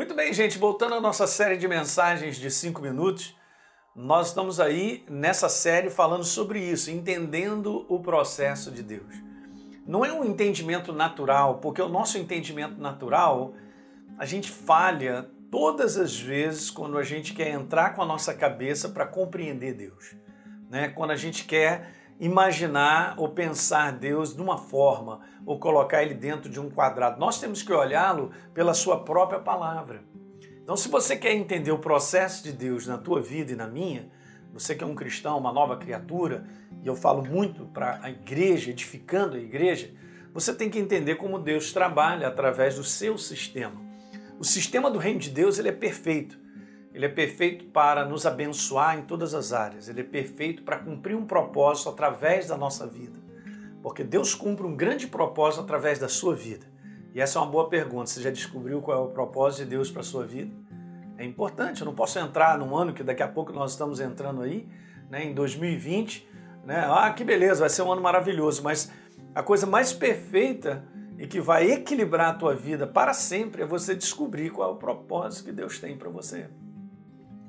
Muito bem, gente, voltando à nossa série de mensagens de 5 minutos, nós estamos aí nessa série falando sobre isso, entendendo o processo de Deus. Não é um entendimento natural, porque o nosso entendimento natural, a gente falha todas as vezes quando a gente quer entrar com a nossa cabeça para compreender Deus. Né? Quando a gente quer imaginar ou pensar Deus de uma forma ou colocar ele dentro de um quadrado. Nós temos que olhá-lo pela sua própria palavra. Então, se você quer entender o processo de Deus na tua vida e na minha, você que é um cristão, uma nova criatura, e eu falo muito para a igreja, edificando a igreja, você tem que entender como Deus trabalha através do seu sistema. O sistema do reino de Deus ele é perfeito. Ele é perfeito para nos abençoar em todas as áreas. Ele é perfeito para cumprir um propósito através da nossa vida. Porque Deus cumpre um grande propósito através da sua vida. E essa é uma boa pergunta. Você já descobriu qual é o propósito de Deus para a sua vida? É importante. Eu não posso entrar num ano que daqui a pouco nós estamos entrando aí, né, em 2020. Né? Ah, que beleza, vai ser um ano maravilhoso. Mas a coisa mais perfeita e que vai equilibrar a tua vida para sempre é você descobrir qual é o propósito que Deus tem para você.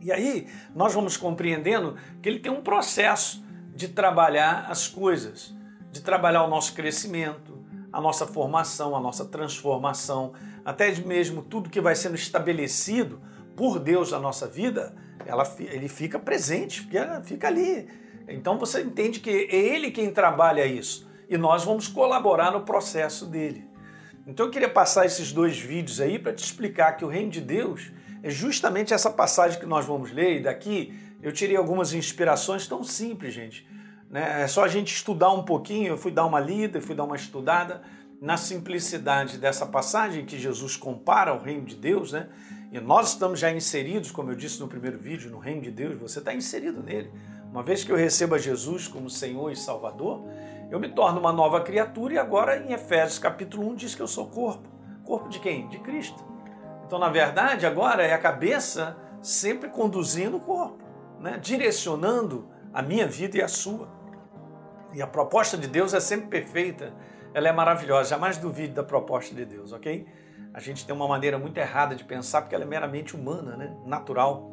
E aí nós vamos compreendendo que ele tem um processo de trabalhar as coisas, de trabalhar o nosso crescimento, a nossa formação, a nossa transformação, até mesmo tudo que vai sendo estabelecido por Deus na nossa vida, ela, ele fica presente, fica, fica ali. Então você entende que é Ele quem trabalha isso e nós vamos colaborar no processo dele. Então eu queria passar esses dois vídeos aí para te explicar que o reino de Deus é justamente essa passagem que nós vamos ler, e daqui eu tirei algumas inspirações tão simples, gente. Né? É só a gente estudar um pouquinho, eu fui dar uma lida, fui dar uma estudada na simplicidade dessa passagem que Jesus compara ao reino de Deus, né? E nós estamos já inseridos, como eu disse no primeiro vídeo, no reino de Deus, você está inserido nele. Uma vez que eu receba Jesus como Senhor e Salvador, eu me torno uma nova criatura e agora em Efésios capítulo 1 diz que eu sou corpo. Corpo de quem? De Cristo. Então, na verdade, agora é a cabeça sempre conduzindo o corpo, né? direcionando a minha vida e a sua. E a proposta de Deus é sempre perfeita, ela é maravilhosa, jamais duvide da proposta de Deus, ok? A gente tem uma maneira muito errada de pensar porque ela é meramente humana, né? natural.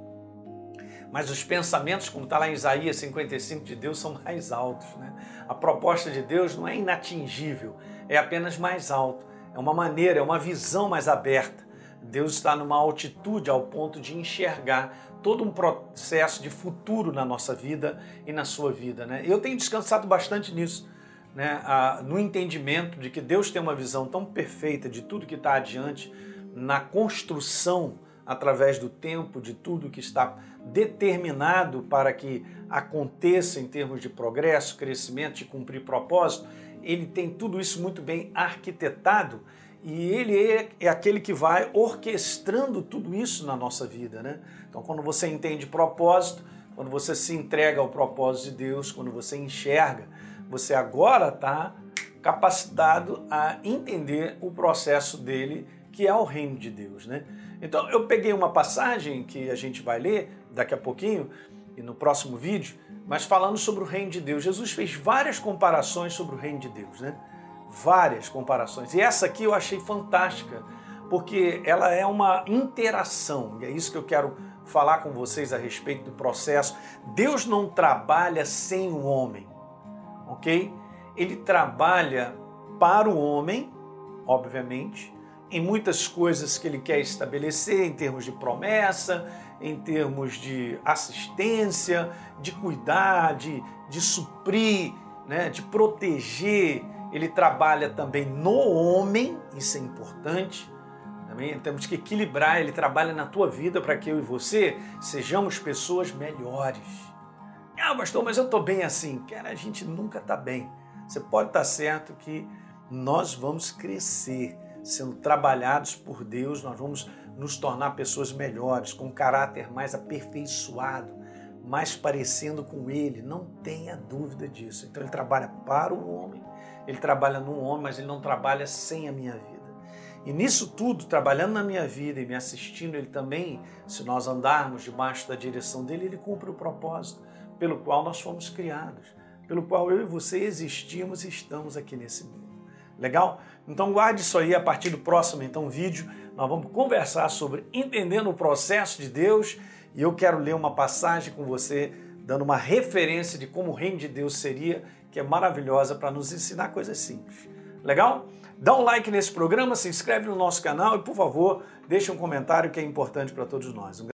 Mas os pensamentos, como está lá em Isaías 55 de Deus, são mais altos. Né? A proposta de Deus não é inatingível, é apenas mais alto. É uma maneira, é uma visão mais aberta. Deus está numa altitude ao ponto de enxergar todo um processo de futuro na nossa vida e na sua vida. Né? Eu tenho descansado bastante nisso, né? no entendimento de que Deus tem uma visão tão perfeita de tudo que está adiante na construção através do tempo de tudo que está determinado para que aconteça em termos de progresso, crescimento e cumprir propósito. Ele tem tudo isso muito bem arquitetado e ele é, é, aquele que vai orquestrando tudo isso na nossa vida, né? Então, quando você entende propósito, quando você se entrega ao propósito de Deus, quando você enxerga, você agora está capacitado a entender o processo dele, que é o reino de Deus, né? Então, eu peguei uma passagem que a gente vai ler daqui a pouquinho e no próximo vídeo, mas falando sobre o reino de Deus. Jesus fez várias comparações sobre o reino de Deus, né? Várias comparações. E essa aqui eu achei fantástica, porque ela é uma interação, e é isso que eu quero falar com vocês a respeito do processo. Deus não trabalha sem o homem, ok? Ele trabalha para o homem, obviamente, em muitas coisas que ele quer estabelecer, em termos de promessa, em termos de assistência, de cuidar, de, de suprir, né, de proteger, ele trabalha também no homem, isso é importante. Também temos que equilibrar, ele trabalha na tua vida para que eu e você sejamos pessoas melhores. Ah, pastor, mas eu estou bem assim. Cara, a gente nunca está bem. Você pode estar tá certo que nós vamos crescer, sendo trabalhados por Deus, nós vamos nos tornar pessoas melhores, com um caráter mais aperfeiçoado, mais parecendo com Ele. Não tenha dúvida disso. Então ele trabalha para o homem ele trabalha no homem, mas ele não trabalha sem a minha vida. E nisso tudo, trabalhando na minha vida e me assistindo, ele também, se nós andarmos debaixo da direção dele, ele cumpre o propósito pelo qual nós fomos criados, pelo qual eu e você existimos e estamos aqui nesse mundo. Legal? Então guarde isso aí a partir do próximo então vídeo. Nós vamos conversar sobre entendendo o processo de Deus e eu quero ler uma passagem com você, dando uma referência de como o reino de Deus seria, que é maravilhosa para nos ensinar coisas simples. Legal? Dá um like nesse programa, se inscreve no nosso canal e, por favor, deixe um comentário que é importante para todos nós.